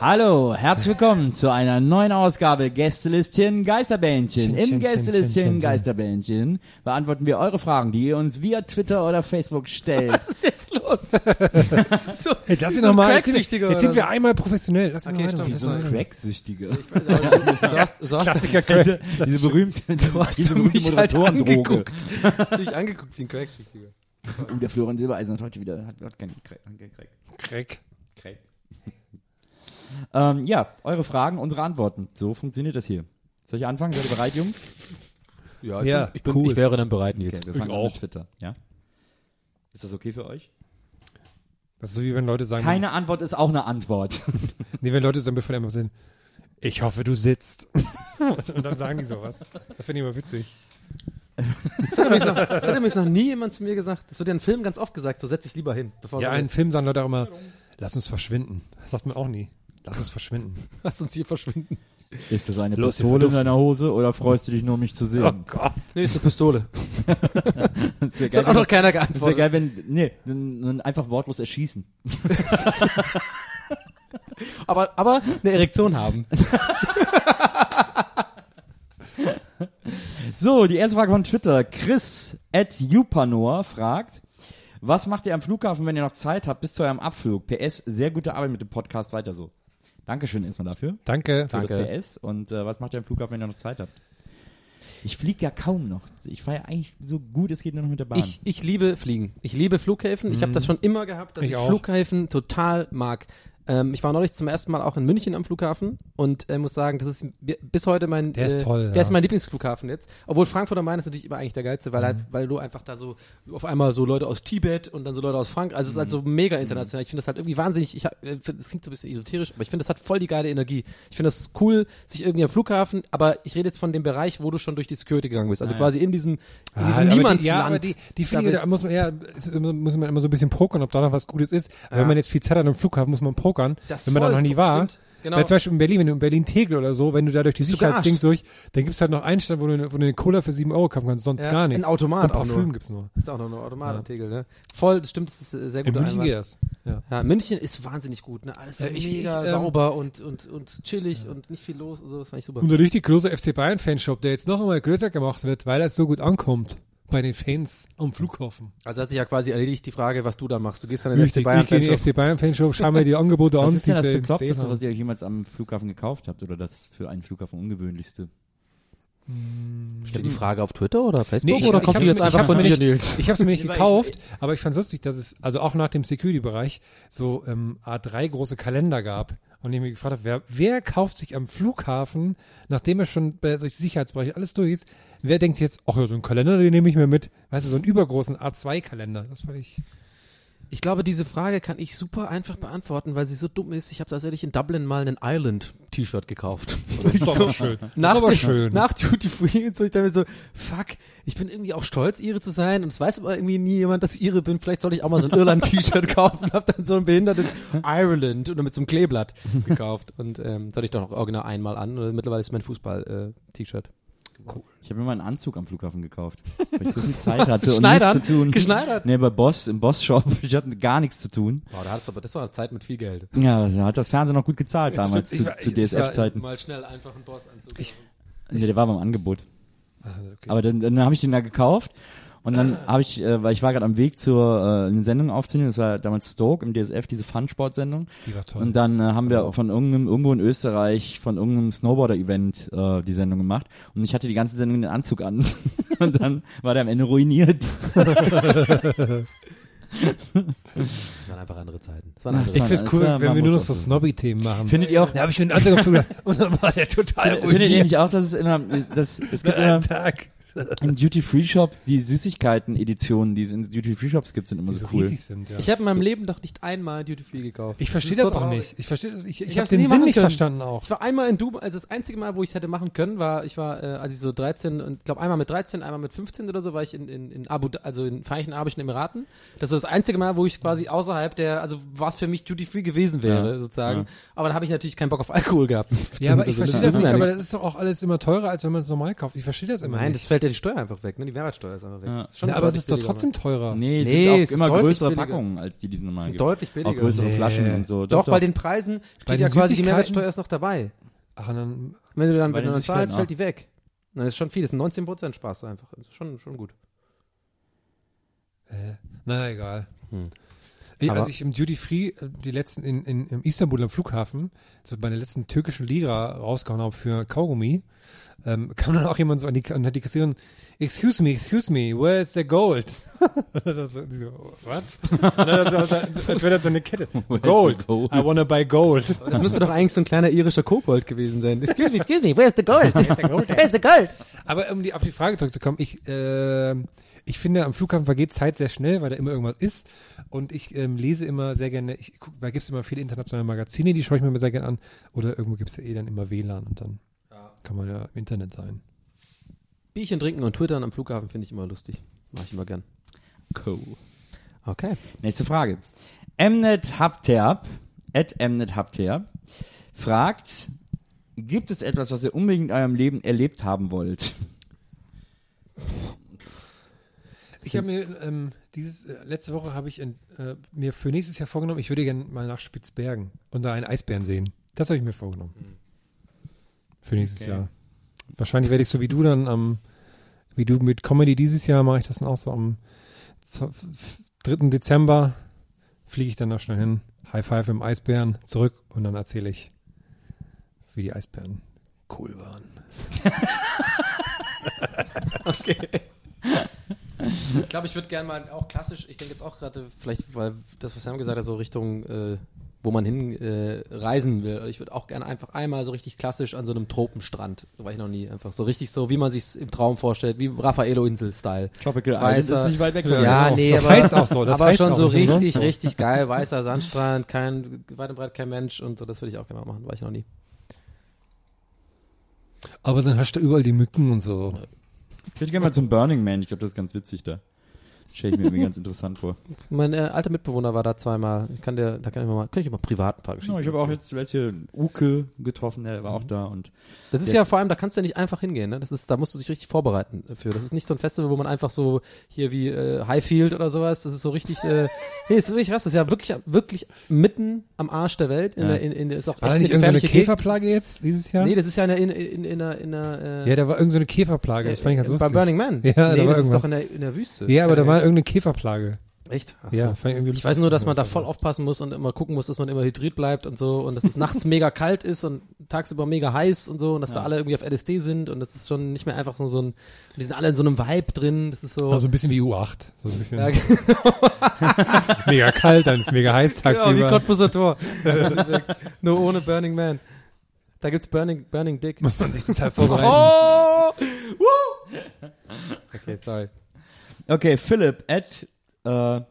Hallo, herzlich willkommen zu einer neuen Ausgabe Gästelistchen Geisterbändchen. Im Gästelistchen Geisterbändchen beantworten wir eure Fragen, die ihr uns via Twitter oder Facebook stellt. Was ist jetzt los? so, Hey, wie ihn so noch ein mal. Jetzt, jetzt sind wir einmal professionell. Lass Okay, stimmt. Wie so ein Cracksüchtiger. Du du Klassiker Diese, Crack. diese berühmte, du hast diese berühmte mich halt Moderatoren-Droge. angeguckt. Hast mich angeguckt wie ein Cracksüchtiger. Oh, der Florian Silbereisen hat heute wieder, hat, hat keinen Crack. Crack. Ähm, ja, eure Fragen, unsere Antworten. So funktioniert das hier. Soll ich anfangen? Seid ihr bereit, Jungs? Ja, ich, Ja, bin, ich, bin, cool. ich wäre dann bereit, Nils. Okay, wir fangen an mit Twitter. Ja? Ist das okay für euch? Das ist so wie wenn Leute sagen, Keine Antwort ist auch eine Antwort. nee, wenn Leute sagen, bevor die einfach sind, ich hoffe, du sitzt. Und dann sagen die sowas. Das finde ich immer witzig. Das hat, übrigens noch, das hat übrigens noch nie jemand zu mir gesagt. Das wird ja in Filmen ganz oft gesagt, so setz dich lieber hin. Bevor Ja, in Filmen sagen Leute auch immer, lass uns verschwinden. Das sagt man auch nie. Lass uns verschwinden. Lass uns hier verschwinden. Ist das eine Los, Pistole in deiner Hose oder freust du dich nur, mich zu sehen? Oh Gott. Nee, ist eine Pistole. das wäre Das hat auch geil, noch keiner das wär geantwortet. geil, wenn, nee, dann, dann einfach wortlos erschießen. Aber, aber eine Erektion haben. So, die erste Frage von Twitter. Chris at Jupanor fragt, was macht ihr am Flughafen, wenn ihr noch Zeit habt bis zu eurem Abflug? PS, sehr gute Arbeit mit dem Podcast, weiter so. Dankeschön erstmal dafür. Danke. Für Danke. das PS. Und äh, was macht ihr am Flughafen, wenn ihr noch Zeit habt? Ich fliege ja kaum noch. Ich fahre ja eigentlich so gut es geht nur noch mit der Bahn. Ich, ich liebe Fliegen. Ich liebe Flughäfen. Ich habe das schon immer gehabt, dass ich, Ich. Flughäfen total mag. Ähm, ich war neulich zum ersten Mal auch in München am Flughafen und äh, muss sagen, das ist bi- bis heute mein Der ist äh, toll, Der ja. ist mein Lieblingsflughafen jetzt. Obwohl Frankfurt am Main ist natürlich immer eigentlich der geilste, weil halt, Mhm. weil du einfach da so auf einmal so Leute aus Tibet und dann so Leute aus Frankreich, also es ist halt so Mhm. mega international. Ich finde das halt irgendwie wahnsinnig, ich hab- äh, klingt so ein bisschen esoterisch, aber ich finde das hat voll die geile Energie. Ich finde das cool, sich irgendwie am Flughafen, aber ich rede jetzt von dem Bereich, wo du schon durch die Security gegangen bist. Also Ah, ja. quasi in diesem, in Ah, diesem die- Niemandsland. Ja, aber die, die Da Fliege, da bist- muss man, ja, muss man immer so ein bisschen pokern, ob da noch was Gutes ist. Ja. Wenn man jetzt viel Zeit hat am Flughafen, muss man pokern. Das wenn man da noch nie war. stimmt. Genau. Weil zum Beispiel in Berlin, wenn du in Berlin-Tegel oder so, wenn du da durch die Sicherheitsding durch, dann gibt's halt noch einen Stand, wo du, wo du eine Cola für 7 Euro kaufen kannst, sonst Ja, gar ein nichts. Automat Und Parfüm nur. gibt's nur. ist auch noch eine Automat Ja. am Tegel, ne? Voll, das stimmt, das ist äh, sehr In gut. München geht das. Ja. Ja, München ist wahnsinnig gut, ne? Alles Ja, ich- mega ich, ähm, sauber und, und, und chillig und nicht viel los und so, das fand ich super. Und der richtig große FC Bayern-Fanshop, der jetzt noch einmal größer gemacht wird, weil er so gut ankommt bei den Fans am Flughafen. Also hat sich ja quasi erledigt die Frage, was du da machst. Du gehst dann in den FC Bayern ich gehe in den FC Bayern-Fanshop, schau mir die Angebote was an, ist denn das Bekloppteste, was ihr euch jemals am Flughafen gekauft habt? Oder das für einen Flughafen ungewöhnlichste? Stell die Frage auf Twitter oder Facebook Nee, ich- oder ich kommt die jetzt mir- einfach von mir dir, Nils? Ich habe es mir nicht gekauft, aber ich fand lustig, dass es also auch nach dem Security-Bereich so ähm, A3 große Kalender gab. Und ich mich gefragt habe, wer, wer kauft sich am Flughafen, nachdem er schon bei durch die Sicherheitsbereiche alles durch ist, wer denkt sich jetzt, ach ja, so einen Kalender, den nehme ich mir mit. Weißt du, so einen übergroßen A2-Kalender. Das fand ich. Ich glaube, diese Frage kann ich super einfach beantworten, weil sie so dumm ist. Ich habe tatsächlich in Dublin mal einen Island-T-Shirt gekauft. Das ist aber schön. Nach aber schön. Nach Duty Free und so, ich dachte mir so, fuck, ich bin irgendwie auch stolz, Ire zu sein und es weiß aber irgendwie nie jemand, dass ich Ire bin. Vielleicht soll ich auch mal so ein Irland-T-Shirt kaufen und hab dann so ein behindertes Ireland oder mit so einem Kleeblatt gekauft und ähm, das hatte ich doch noch original einmal an und mittlerweile ist mein Fußball-T-Shirt. Ich habe mir mal einen Anzug am Flughafen gekauft, weil ich so viel Zeit hatte und nichts zu tun. Geschneidert? Nee, bei Boss, im Boss-Shop. Ich hatte gar nichts zu tun. Wow, da hattest du aber, das war eine Zeit mit viel Geld. Ja, da hat das Fernsehen noch gut gezahlt damals stimmt. Ich zu, zu DSF-Zeiten. Mal schnell einfach einen Boss-Anzug. Nee, der war beim Angebot. Ah, okay. Aber dann, dann habe ich den da gekauft und dann habe ich, äh, weil ich war gerade am Weg zur äh, eine Sendung aufzunehmen, das war damals Stoke im DSF, diese Fun-Sport-Sendung. Die war toll. Und dann äh, haben wir von irgendeinem, irgendwo in Österreich, von irgendeinem Snowboarder-Event äh, die Sendung gemacht. Und ich hatte die ganze Sendung den Anzug an. und dann war der am Ende ruiniert. Das waren einfach andere Zeiten. Das waren andere ich find's es cool, wenn man wir nur noch so. Snobby-Themen machen. Findet ihr auch, da habe ich mir einen Anzug gefunden und dann war der total findet ihr ruiniert. nicht auch, dass es immer, das, es gibt immer Tag. im Duty-Free-Shop, die Süßigkeiten-Editionen, die es in Duty-Free-Shops gibt, sind immer Die so so cool. sind, ja. Ich habe in meinem Leben doch nicht einmal Duty Free gekauft. Ich verstehe ist das, so auch traurig. nicht. Ich verstehe das. Ich, ich, Ich habe hab's den nie Sinn nicht können. verstanden auch. Ich war einmal in Dubai, also das einzige Mal, wo ich es hätte machen können, war, ich war, äh, als ich so 13 und ich glaube einmal mit 13, einmal mit 15 oder so, war ich in, in, in Abu, also in den Vereinigten Arabischen Emiraten. Das ist das einzige Mal, wo ich quasi außerhalb der, also was für mich Duty Free gewesen wäre, Ja, sozusagen. ja. Aber da habe ich natürlich keinen Bock auf Alkohol gehabt. Ja, aber ich verstehe das das nicht. Aber das ist doch auch alles immer teurer, als wenn man es normal kauft. Ich verstehe das immer Nein, das nicht. Fällt ja die Steuer einfach weg, ne? Die Mehrwertsteuer ist einfach weg. Ja. Ist schon Ja, aber es ist doch trotzdem teurer. Nee, es Nee, sind auch immer größere billiger. Packungen, als die, die es normal sind gibt. deutlich billiger. Auch größere Nee. Flaschen und so. Doch, bei den Preisen steht ja quasi die? Mehrwertsteuer ist noch dabei. Ach, dann, Wenn du dann, wenn du dann zahlst, fällt die weg. Dann ist schon viel, das sind 19% sparst du einfach. Das ist schon, schon gut. äh, na egal. Hm. Ich, als ich im Duty Free äh, die letzten in, in, in Istanbul am Flughafen so meine letzten türkischen Lira rausgehauen habe für Kaugummi, ähm, kam dann auch jemand so an die, und hat die Kassiererin, excuse me, excuse me, where is the gold? so, die so, dann so, als wäre das so eine Kette. Gold. the gold? I wanna buy gold. Das müsste doch eigentlich so ein kleiner irischer Kobold gewesen sein. Excuse me, excuse me, where's the gold? Where's the gold? Aber um die, auf die Frage zurückzukommen, ich, äh, ich finde, am Flughafen vergeht Zeit sehr schnell, weil da immer irgendwas ist. Und ich ähm, lese immer sehr gerne, ich guck, da gibt es immer viele internationale Magazine, die schaue ich mir immer sehr gerne an. Oder irgendwo gibt es ja eh dann immer WLAN und dann kann man ja im Internet sein. Bierchen trinken und twittern am Flughafen finde ich immer lustig. Mach ich immer gern. Cool. Okay. Nächste Frage. Mnet Hapterb, at Mnet Hapterb, fragt, gibt es etwas, was ihr unbedingt in eurem Leben erlebt haben wollt? Ich habe mir ähm, dieses äh, letzte Woche habe ich in, äh, mir für nächstes Jahr vorgenommen, ich würde gerne mal nach Spitzbergen und da einen Eisbären sehen. Das habe ich mir vorgenommen. Für nächstes Okay. Jahr. Wahrscheinlich werde ich so wie du dann am, wie du mit Comedy dieses Jahr mache ich das dann auch so am z- 3. Dezember fliege ich dann noch schnell hin, High Five im Eisbären, zurück und dann erzähle ich, wie die Eisbären cool waren. Ich glaube, ich würde gerne mal auch klassisch, ich denke jetzt auch gerade, vielleicht, weil das, was Sam gesagt hat, so Richtung, äh, wo man hin äh, reisen will. Ich würde auch gerne einfach einmal so richtig klassisch an so einem Tropenstrand. So war ich noch nie. Einfach so richtig so, wie man sich im Traum vorstellt, wie Raffaello-Insel-Style. Tropical Weißer- Island ist nicht weit weg. Ja, genau. nee, Das aber, heißt auch so, das aber heißt schon auch so umsonst richtig, so. richtig geil. Weißer Sandstrand, kein, weit und breit kein Mensch und so, das würde ich auch gerne mal machen. War ich noch nie. Aber dann hast du überall die Mücken und so. Ich würde gerne mal zum Burning Man. Ich glaube, das ist ganz witzig da. Stelle ich mir irgendwie ganz interessant vor. Mein äh, alter Mitbewohner war da zweimal. Ich kann dir, da kann ich mal, kann ich mal privat ein paar Geschichten Ja, ich habe auch jetzt zuletzt hier Uke getroffen, der war auch da und Das ist ja vor allem, da kannst du ja nicht einfach hingehen, ne? Das ist, da musst du dich richtig vorbereiten für. Das ist nicht so ein Festival, wo man einfach so hier wie äh, Highfield oder sowas, das ist so richtig, äh, nee, das ist wirklich was, das ist ja wirklich, wirklich mitten am Arsch der Welt. In Ja. der, in, in, ist auch War echt da eine nicht irgendeine gefährliche Gegend. Käferplage jetzt dieses Jahr? Nee, das ist ja in, der- in, in, in, einer, in einer, äh, ja, da war irgendeine Käferplage, das fand ich ganz äh, lustig. bei Burning Man. Ja, da nee, war das ist irgendwas. doch in der, in der Wüste. Ja, aber da Äh, war irgendeine Käferplage. Echt? Ach Ja, so. fand ich irgendwie Ich weiß nur, dass man da voll aufpassen muss und immer gucken muss, dass man immer hydriert bleibt und so und dass es nachts mega kalt ist und tagsüber mega heiß und so und dass da alle irgendwie auf LSD sind und das ist schon nicht mehr einfach so, so ein, die sind alle in so einem Vibe drin, das ist so. Also ein bisschen wie U8. So ein bisschen ja, mega kalt, dann ist mega heiß genau, wie tagsüber. Cottbuser Tor. nur ohne Burning Man. Da gibt's Burning, Burning Dick. Muss man sich total vorbereiten. Oh! Woo! Okay, sorry. Okay, Philipp at äh,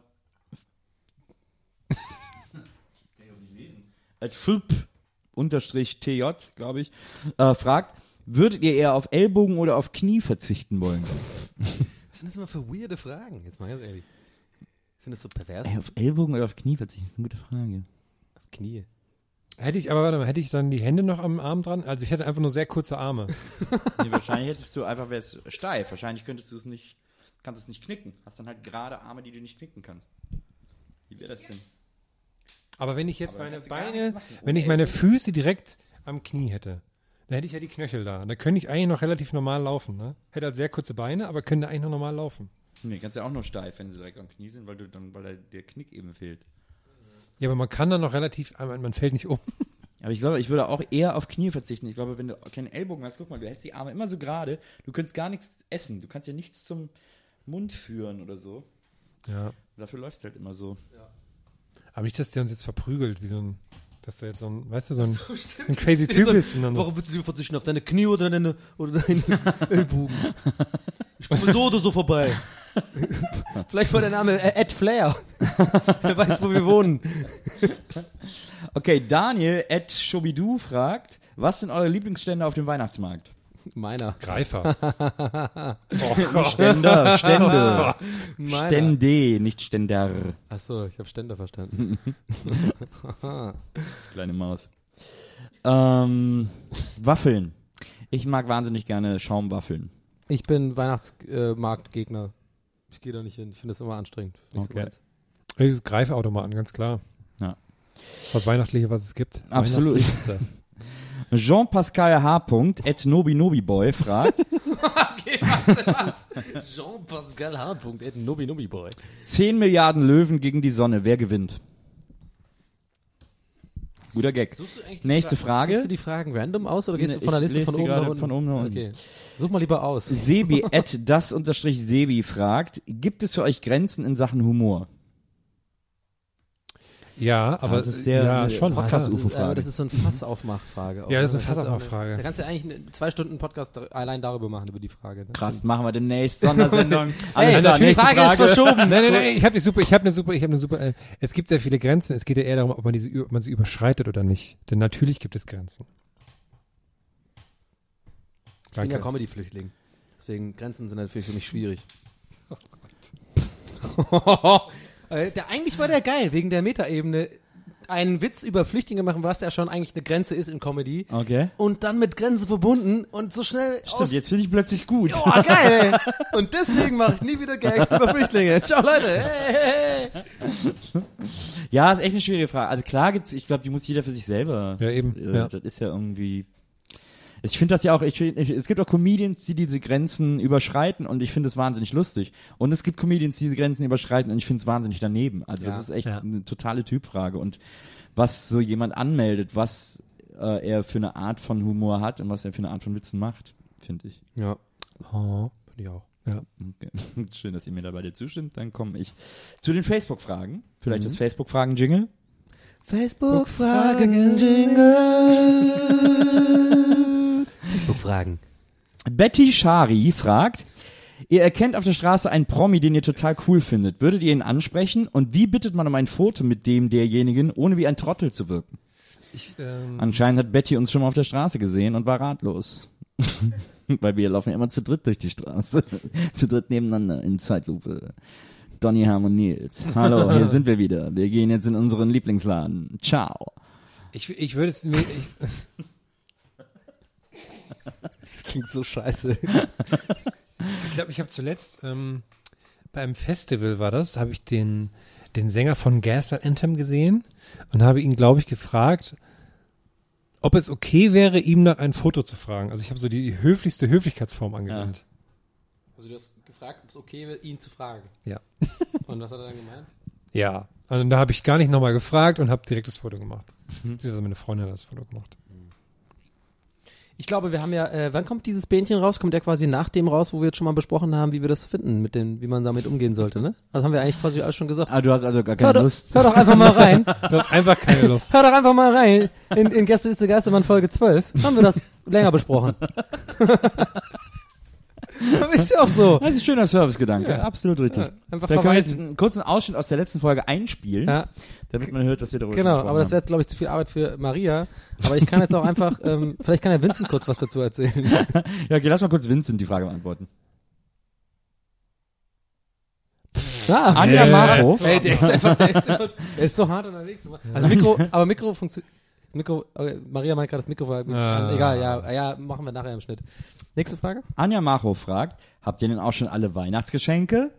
at Philipp unterstrich TJ, glaube ich, äh, fragt, würdet ihr eher auf Ellbogen oder auf Knie verzichten wollen? Was sind das immer für weirde Fragen? Jetzt mal ganz ehrlich. Sind das so pervers? Ey, auf Ellbogen oder auf Knie verzichten, das ist eine gute Frage. Auf Knie. Hätte ich, aber warte mal, hätte ich dann die Hände noch am Arm dran? Also ich hätte einfach nur sehr kurze Arme. Nee, wahrscheinlich hättest du einfach, wär's steif. Wahrscheinlich könntest du es nicht, kannst es nicht knicken. Hast dann halt gerade Arme, die du nicht knicken kannst. Wie wäre das denn? Aber wenn ich jetzt Aber meine kannst Beine, machen. wenn ich meine. Füße direkt am Knie hätte, dann hätte ich ja die Knöchel da. Da könnte ich eigentlich noch relativ normal laufen. Ne? Hätte halt sehr kurze Beine, aber könnte eigentlich noch normal laufen. Nee, kannst ja auch nur steif, wenn sie direkt am Knie sind, weil du dann, weil der Knick eben fehlt. Ja, aber man kann dann noch relativ, aber man fällt nicht um. Aber ich glaube, ich würde auch eher auf Knie verzichten. Ich glaube, wenn du keinen Ellbogen hast, guck mal, du hältst die Arme immer so gerade, du könntest gar nichts essen. Du kannst ja nichts zum Mund führen oder so. Ja. Dafür läuft es halt immer so. Aber nicht, dass der uns jetzt verprügelt, wie so ein, dass der jetzt so ein, weißt du, so ein, ein crazy Typ ist. Und dann so, Warum willst du lieber verzichten? Auf deine Knie oder deine, oder deine Ellbogen? Ich komme so oder so vorbei. Vielleicht war der Name äh, Ed Flair. Wer weiß, wo wir wohnen. Okay, Daniel at Shobidoo fragt, was sind eure Lieblingsstände auf dem Weihnachtsmarkt? Meiner. Greifer. oh. Ständer, Stände. Meiner. Stände, nicht Ständer. Achso, ich habe Ständer verstanden. Kleine Maus. Ähm, Waffeln. Ich mag wahnsinnig gerne Schaumwaffeln. Ich bin Weihnachtsmarktgegner. ich gehe da nicht hin. Ich finde das immer anstrengend. So Okay. Ey, Greifautomaten, ganz klar. Ja. Was Weihnachtliche, was es gibt. Absolut. Jean-Pascal H. at Nobi Nobi Boy fragt, Jean-Pascal H. Ed Nobi Nobi Boy. 10 Milliarden Löwen gegen die Sonne, wer gewinnt? Guter Gag. Suchst du eigentlich Nächste Fra- Frage. Suchst du die Fragen random aus oder gehst Nee, du von der Liste von oben nach unten? von oben nach unten. Okay. Such mal lieber aus. Sebi at das unterstrich Sebi fragt, gibt es für euch Grenzen in Sachen Humor? Ja, aber das ist sehr- ja, eine schon. Podcast- ja. das, ist, UFO-Frage. aber das ist so ein Fassaufmachfrage. Ja, das ist ne? eine Da kannst du auch- Fassaufmachfrage. Da kannst du eigentlich einen zwei Stunden Podcast allein darüber machen, über die Frage. Ne? Krass, machen wir demnächst Sondersendung. Hey, Alles klar, natürlich, nächste Frage ist verschoben. Nein, nein, nein, ich habe eine super, ich habe eine super, ich habe eine super. Äh, es gibt sehr viele Grenzen. Es geht ja eher darum, ob man diese, ob man sie überschreitet oder nicht. Denn natürlich gibt es Grenzen. Ich bin ja Danke. Comedy-Flüchtling. Deswegen Grenzen sind natürlich für mich schwierig. Äh, der, eigentlich war der geil, wegen der Metaebene. Einen Witz über Flüchtlinge machen, was ja schon eigentlich eine Grenze ist in Comedy. Okay. Und dann mit Grenzen verbunden und so schnell Stimmt, jetzt finde ich plötzlich gut. Oh, geil, ey. Und deswegen mache ich nie wieder Gags über Flüchtlinge. Ciao, Leute. Hey, hey. Ja, ist echt eine schwierige Frage. Also klar gibt's, ich glaube, die muss jeder für sich selber. Ja, eben, Äh, ja. Das ist ja irgendwie. Ich finde das ja auch, ich, ich, es gibt auch Comedians, die diese Grenzen überschreiten und ich finde es wahnsinnig lustig. Und es gibt Comedians, die diese Grenzen überschreiten und ich finde es wahnsinnig daneben. Also das Ja, ist echt ja. eine totale Typfrage. Und was so jemand anmeldet, was äh, er für eine Art von Humor hat und was er für eine Art von Witzen macht, finde ich. Ja, Oh. finde ich auch. Ja. Okay. Schön, dass ihr mir dabei zustimmt. Dann komme ich zu den Facebook-Fragen. Vielleicht Mhm. das Facebook-Fragen-Jingle. Facebook-Fragen, Jingle. Facebook-Fragen. Betty Shari fragt, ihr erkennt auf der Straße einen Promi, den ihr total cool findet. Würdet ihr ihn ansprechen? Und wie bittet man um ein Foto mit dem derjenigen, ohne wie ein Trottel zu wirken? Ich, ähm, Anscheinend hat Betty uns schon mal auf der Straße gesehen und war ratlos. Weil wir laufen ja immer zu dritt durch die Straße. zu dritt nebeneinander in Zeitlupe. Donny Ham und Nils. Hallo, hier sind wir wieder. Wir gehen jetzt in unseren Lieblingsladen. Ciao. ich, ich würde es mir, ich, Das klingt so scheiße. Ich glaube, ich habe zuletzt ähm, beim Festival war das, habe ich den, den Sänger von Gaslight Anthem gesehen und habe ihn, glaube ich, gefragt, ob es okay wäre, ihm nach ein Foto zu fragen. Also ich habe so die höflichste Höflichkeitsform angewandt. Also du hast gefragt, ob es okay wäre, ihn zu fragen. Ja. Und was hat er dann gemeint? Ja. Und da habe ich gar nicht nochmal gefragt und habe direkt das Foto gemacht. Beziehungsweise meine Freundin hat das Foto gemacht. Ich glaube, wir haben ja, äh, wann kommt dieses Bähnchen raus? Kommt der quasi nach dem raus, wo wir jetzt schon mal besprochen haben, wie wir das finden, mit den, wie man damit umgehen sollte, ne? Das haben wir eigentlich quasi alles schon gesagt. Ah, du hast also gar keine Hör doch, Lust. hör doch einfach mal rein. Du hast einfach keine Lust. Hör doch einfach mal rein. In, in Gästeliste Geistermann Folge 12 haben wir das länger besprochen. Ist ja auch so. Das ist ein schöner Servicegedanke. Absolut richtig. Ja, einfach da können wir jetzt einen kurzen Ausschnitt aus der letzten Folge einspielen, Ja, damit man hört, dass wir darüber genau, gesprochen aber das haben. wäre, glaube ich, zu viel Arbeit für Maria. Aber ich kann jetzt auch einfach, ähm, vielleicht kann der Vincent kurz was dazu erzählen. Ja, okay, lass mal kurz Vincent die Frage beantworten. Ah, Anja Markhof. Ey, der ist einfach, der ist, immer, der ist so hart unterwegs. Also Mikro, aber Mikro funktioniert. Mikro, okay, Maria meint gerade das Mikrofon. Ah. Egal, ja, ja, machen wir nachher im Schnitt. Nächste Frage? Anja Macho fragt, habt ihr denn auch schon alle Weihnachtsgeschenke?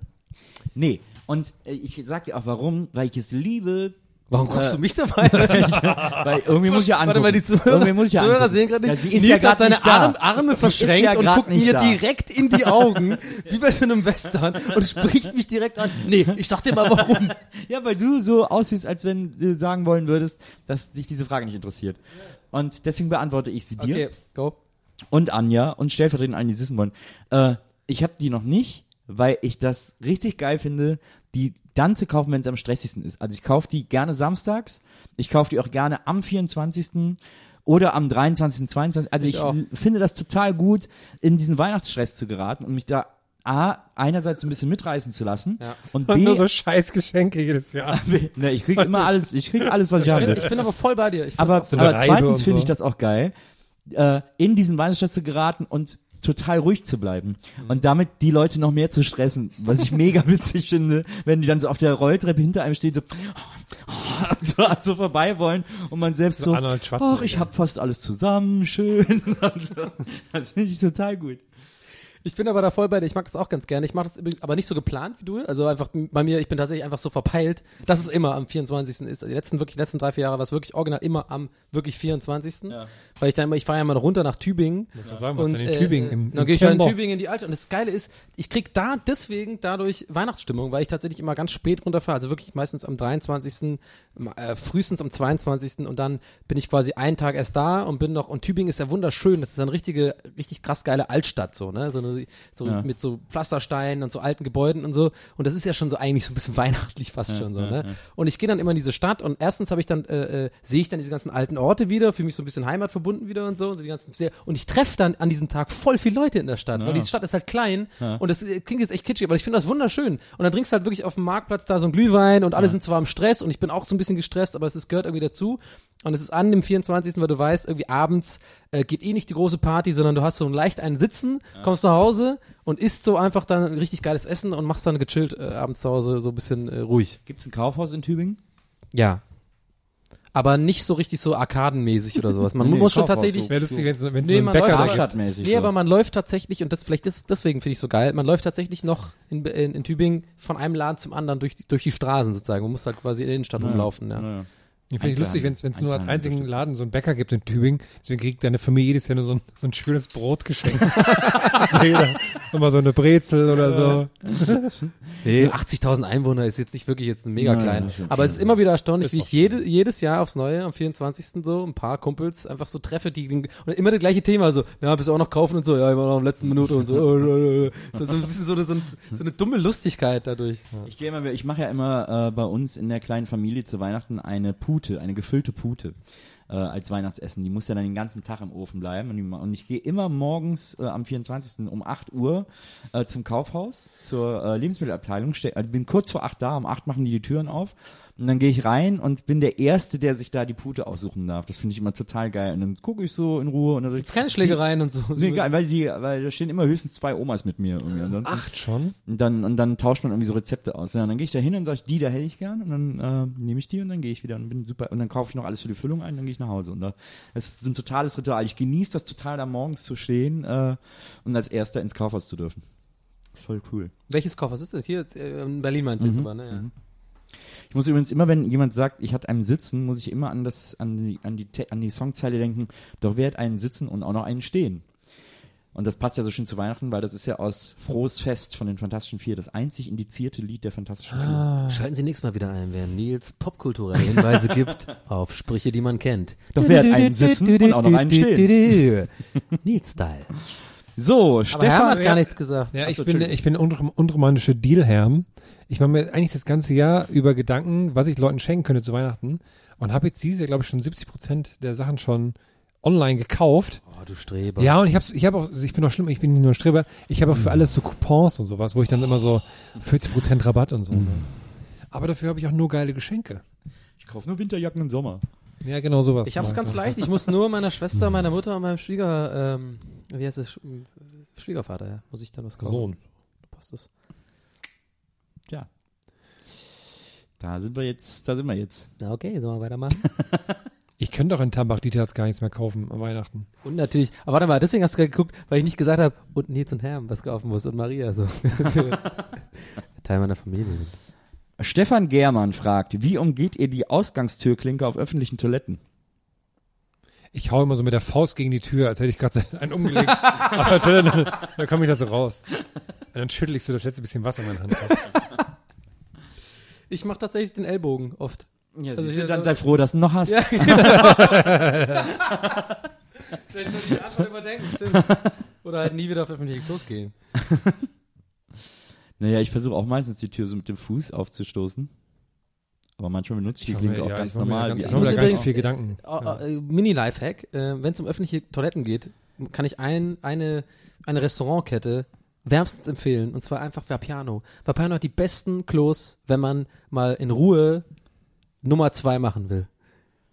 Nee. Und äh, ich sag dir auch warum, weil ich es liebe. Warum guckst Äh, du mich dabei? Weil irgendwie muss ich ja angucken. Warte mal, die Zuhörer, irgendwie muss ich ja Zuhörer sehen gerade ja, nicht. sie ist Nils ja hat seine. Arme, Arme verschränkt ja und guckt mir da. direkt in die Augen, wie bei so einem Western, und spricht mich direkt an. Nee, ich sag dir mal warum. Ja, weil du so aussiehst, als wenn du sagen wollen würdest, dass dich diese Frage nicht interessiert. Und deswegen beantworte ich sie dir Okay, go. Und Anja und stellvertretend allen, die es wissen wollen. Äh, ich habe die noch nicht, weil ich das richtig geil finde, die dann zu kaufen, wenn es am stressigsten ist. Also ich kaufe die gerne samstags, ich kaufe die auch gerne am 24. oder am 23., 22. Also Ich ich, finde das total gut, in diesen Weihnachtsstress zu geraten und mich da A, einerseits ein bisschen mitreißen zu lassen Ja. und Und B, nur so scheiß Geschenke jedes Jahr. ne, ich krieg immer alles, ich krieg alles, was ich Ich habe. ich bin aber voll bei dir. Aber, so. aber zweitens finde so. ich das auch geil, äh, in diesen Weihnachtsstress zu geraten und total ruhig zu bleiben. Mhm. Und damit die Leute noch mehr zu stressen, was ich mega witzig finde, wenn die dann so auf der Rolltreppe hinter einem stehen, so, so, so vorbei wollen und man selbst So ach, ich habe fast alles zusammen, schön. Und so. Das finde ich total gut. Ich bin aber da voll bei dir. Ich mag das auch ganz gerne. Ich mache das übrigens aber nicht so geplant wie du. Also einfach bei mir, ich bin tatsächlich einfach so verpeilt, dass es immer am 24. ist. Die letzten wirklich, letzten drei, vier Jahre war es wirklich original immer am wirklich 24. Ja. Weil ich dann immer, ich fahre ja mal runter nach Tübingen. Was sagen wir Und denn in Tübingen? äh, Im, dann im gehe ich ja in? Tübingen in die Alte. Und das Geile ist, ich krieg da deswegen dadurch Weihnachtsstimmung, weil ich tatsächlich immer ganz spät runterfahre. Also wirklich meistens am 23., äh, frühestens am 22. Und dann bin ich quasi einen Tag erst da und bin noch, und Tübingen ist ja wunderschön. Das ist eine richtige, richtig krass geile Altstadt, so, ne? So, eine, so Ja. mit so Pflastersteinen und so alten Gebäuden und so. Und das ist ja schon so eigentlich so ein bisschen weihnachtlich fast schon so, ne? Und ich gehe dann immer in diese Stadt und erstens habe ich dann, äh, äh, sehe ich dann diese ganzen alten Orte wieder, fühle mich so ein bisschen heimatverbunden wieder und so und so die ganzen sehr, und ich treffe dann an diesem Tag voll viele Leute in der Stadt, weil die Stadt ist halt klein und das äh, klingt jetzt echt kitschig, aber ich finde das wunderschön. Und dann trinkst du halt wirklich auf dem Marktplatz da so ein Glühwein und alle sind zwar im Stress und ich bin auch so ein bisschen gestresst, aber es ist, gehört irgendwie dazu. Und es ist an dem 24., weil du weißt, irgendwie abends äh, geht eh nicht die große Party, sondern du hast so leicht einen Sitzen, kommst nach Hause und isst so einfach dann ein richtig geiles Essen und machst dann gechillt äh, abends zu Hause so ein bisschen äh, ruhig. Gibt's ein Kaufhaus in Tübingen? Ja. Aber nicht so richtig so arkadenmäßig oder sowas. Man Nee, muss schon tatsächlich. so. Wäre lustig, wenn es wenn Nee, so man Bäcker läuft. Stadtmäßig. Nee, so. aber man läuft tatsächlich, und das vielleicht ist, deswegen finde ich so geil, man läuft tatsächlich noch in, in, in Tübingen von einem Laden zum anderen durch die, durch die Straßen sozusagen. Man muss halt quasi in der Innenstadt rumlaufen, ja. Ja, ja. Ich finde es lustig, wenn es nur als einzigen. Laden so einen Bäcker gibt in Tübingen. Deswegen kriegt deine Familie jedes Jahr nur so ein, so ein schönes Brot geschenkt. nochmal so eine Brezel oder so. Nee, 80.000 Einwohner ist jetzt nicht wirklich jetzt mega Nein, klein. stimmt Aber es ist immer wieder erstaunlich, wie ich jede, jedes Jahr aufs Neue, am 24. so, ein paar Kumpels einfach so treffe, die, und immer das gleiche Thema, so, ja, bist du auch noch kaufen und so, ja, immer noch in der letzten Minute und so, so, so ein bisschen so, eine- so, ein, so eine dumme Lustigkeit dadurch. Ich gehe immer, ich mache ja immer äh, bei uns in der kleinen Familie zu Weihnachten eine Pute, eine gefüllte Pute äh, als Weihnachtsessen. Die muss ja dann den ganzen Tag im Ofen bleiben. Und, ich gehe immer morgens äh, am 24. um 8 Uhr äh, zum Kaufhaus, zur äh, Lebensmittelabteilung. Steh, also bin kurz vor 8 da, um 8 machen die die Türen auf. Und dann gehe ich rein und bin der Erste, der sich da die Pute aussuchen darf. Das finde ich immer total geil. Und dann gucke ich so in Ruhe und dann Gibt's keine Schlägereien und so. Nee, geil, weil die, weil da stehen immer höchstens zwei Omas mit mir irgendwie. Ansonsten, Acht schon? und dann, und dann tauscht man irgendwie so Rezepte aus. Ja, und dann gehe ich da hin und sage die da hätte ich gern. Und dann äh, nehme ich die und dann gehe ich wieder und bin super. Und dann kaufe ich noch alles für die Füllung ein und dann gehe ich nach Hause. Und da, es ist so ein totales Ritual. Ich genieße das total, da morgens zu stehen äh, und als Erster ins Kaufhaus zu dürfen. Das ist voll cool. Welches Kaufhaus ist das? Hier äh, in Berlin meinst du jetzt aber, ne? Ja. Ich muss übrigens immer, wenn jemand sagt, ich hatte einen Sitzen, muss ich immer an das, an die, an die, an die Songzeile denken, doch wer hat einen Sitzen und auch noch einen Stehen. Und das passt ja so schön zu Weihnachten, weil das ist ja aus Frohes Fest von den Fantastischen Vier, das einzig indizierte Lied der Fantastischen Vier. Schalten Sie nächstes Mal wieder ein, wenn Nils popkulturelle Hinweise gibt auf Sprüche, die man kennt. Doch wer hat einen Sitzen und auch noch einen Stehen? Nils-Style. So, Aber Stefan, hat gar nichts gesagt. Ja, ich bin, ich bin unrom- unromantische Dealherm. Ich mache mir eigentlich das ganze Jahr über Gedanken, was ich Leuten schenken könnte zu Weihnachten. Und habe jetzt dieses Jahr, glaube ich, schon 70 Prozent der Sachen schon online gekauft. Oh, du Streber. Ja, und ich hab's, ich habe auch, ich bin auch schlimm, ich bin nicht nur ein Streber, ich habe auch für alles so Coupons und sowas, wo ich dann immer so 40 Prozent Rabatt und so. Ne? Aber dafür habe ich auch nur geile Geschenke. ich kaufe nur Winterjacken im Sommer. Ja, genau sowas. Ich hab's Ja. ganz leicht. Ich muss nur meiner Schwester, meiner Mutter und meinem Schwieger, ähm, wie heißt es? Sch- Schwiegervater, ja. Muss ich dann was kaufen. Sohn. Passt das? Tja. Da sind wir jetzt, da sind wir jetzt. Na okay, sollen wir weitermachen? Ich könnte doch in Tambach-Dieterz gar nichts mehr kaufen an Weihnachten. Und natürlich, aber warte mal, deswegen hast du gerade geguckt, weil ich nicht gesagt habe, und Nils und Herm was kaufen muss und Maria so. Teil meiner Familie sind. Stefan Germann fragt, wie umgeht ihr die Ausgangstürklinke auf öffentlichen Toiletten? Ich hau immer so mit der Faust gegen die Tür, als hätte ich gerade einen umgelegt. Aber dann, dann, komme ich da so raus. Und dann schüttel ich so das letzte bisschen Wasser in meiner Hand ab. Ich mache tatsächlich den Ellbogen oft. Ja, Also siehst hier du, dann sei froh, dass du ihn noch hast. Vielleicht sollte ich die Antwort überdenken, stimmt. Oder halt nie wieder auf öffentliche Klos gehen. Naja, ich versuche auch meistens die Tür so mit dem Fuß aufzustoßen. Aber manchmal benutze ich die Klinke mir- auch ja, ganz normal. ich muss mache mir ganz viel Gedanken. Oh, äh, Mini-Lifehack, äh, wenn es um öffentliche Toiletten geht, kann ich ein, eine, eine Restaurantkette wärmstens empfehlen. Und zwar einfach Vapiano. Vapiano hat die besten Klos, wenn man mal in Ruhe Nummer zwei machen will.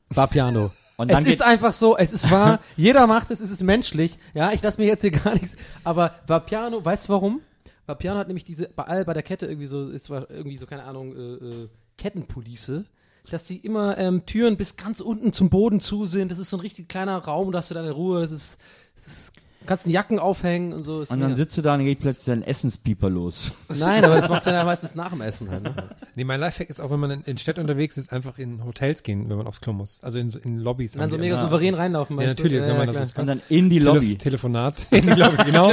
Vapiano. Und es ist einfach so, es ist wahr, jeder macht es, es ist menschlich. Ja, ich lasse mir jetzt hier gar nichts. Aber Vapiano, weißt du warum? Vapiano hat nämlich diese, bei all bei der Kette irgendwie so, ist irgendwie so, keine Ahnung, äh, äh, Kettenpolice, dass die immer ähm, Türen bis ganz unten zum Boden zu sind. Das ist so ein richtig kleiner Raum, da hast du deine Ruhe. Das ist, das ist kannst einen Jacken aufhängen und so. Ist Und dann sitzt du da und geht plötzlich dein Essenspieper los. Nein, aber das machst du ja dann meistens nach dem Essen halt. Ne? Nee, mein Lifehack ist auch, wenn man in, in Städten unterwegs ist, einfach in Hotels gehen, wenn man aufs Klo muss. Also in, in Lobbys. Und dann so mega immer- souverän reinlaufen. Ja, natürlich, wenn man das ist Und dann in die Telef- Lobby. Telefonat in die Lobby, genau.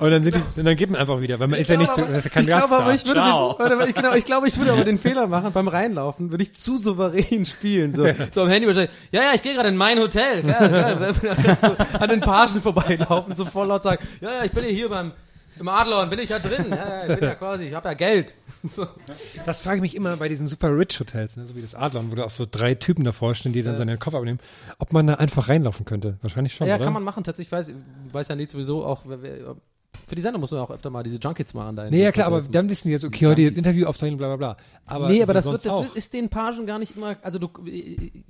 und dann sind die, und dann geht man einfach wieder, weil man ist ja nicht, so, aber- das ist ja kein ich glaube, Gast da. ich würde, warte, mal, ich, genau, ich glaube, ich würde aber den Fehler machen beim Reinlaufen, würde ich zu souverän spielen, so, so am Handy wahrscheinlich. Ja, ja, ich gehe gerade in mein Hotel, klar, klar, so an den Pagen vorbeilaufen, so voll laut sagen, ja, ja, ich bin ja hier beim im Adlon, bin ich ja drin, ja, ja, ich bin ja quasi, ich habe ja Geld. So. Das frage ich mich immer bei diesen super rich Hotels, ne, so wie das Adlon, wo da auch so drei Typen davor stehen, die dann seinen Koffer abnehmen, ob man da einfach reinlaufen könnte. Wahrscheinlich schon, Ja, oder? kann man machen, tatsächlich, weiß, weiß ja nicht sowieso auch, wer- für die Sendung muss man auch öfter mal diese Junkets machen da. Nee, ja klar, aber dann wissen die jetzt, okay, heute jetzt Interview aufzeichnen, bla bla bla. Aber nee, aber das, wird, das ist den Pagen gar nicht immer, also du,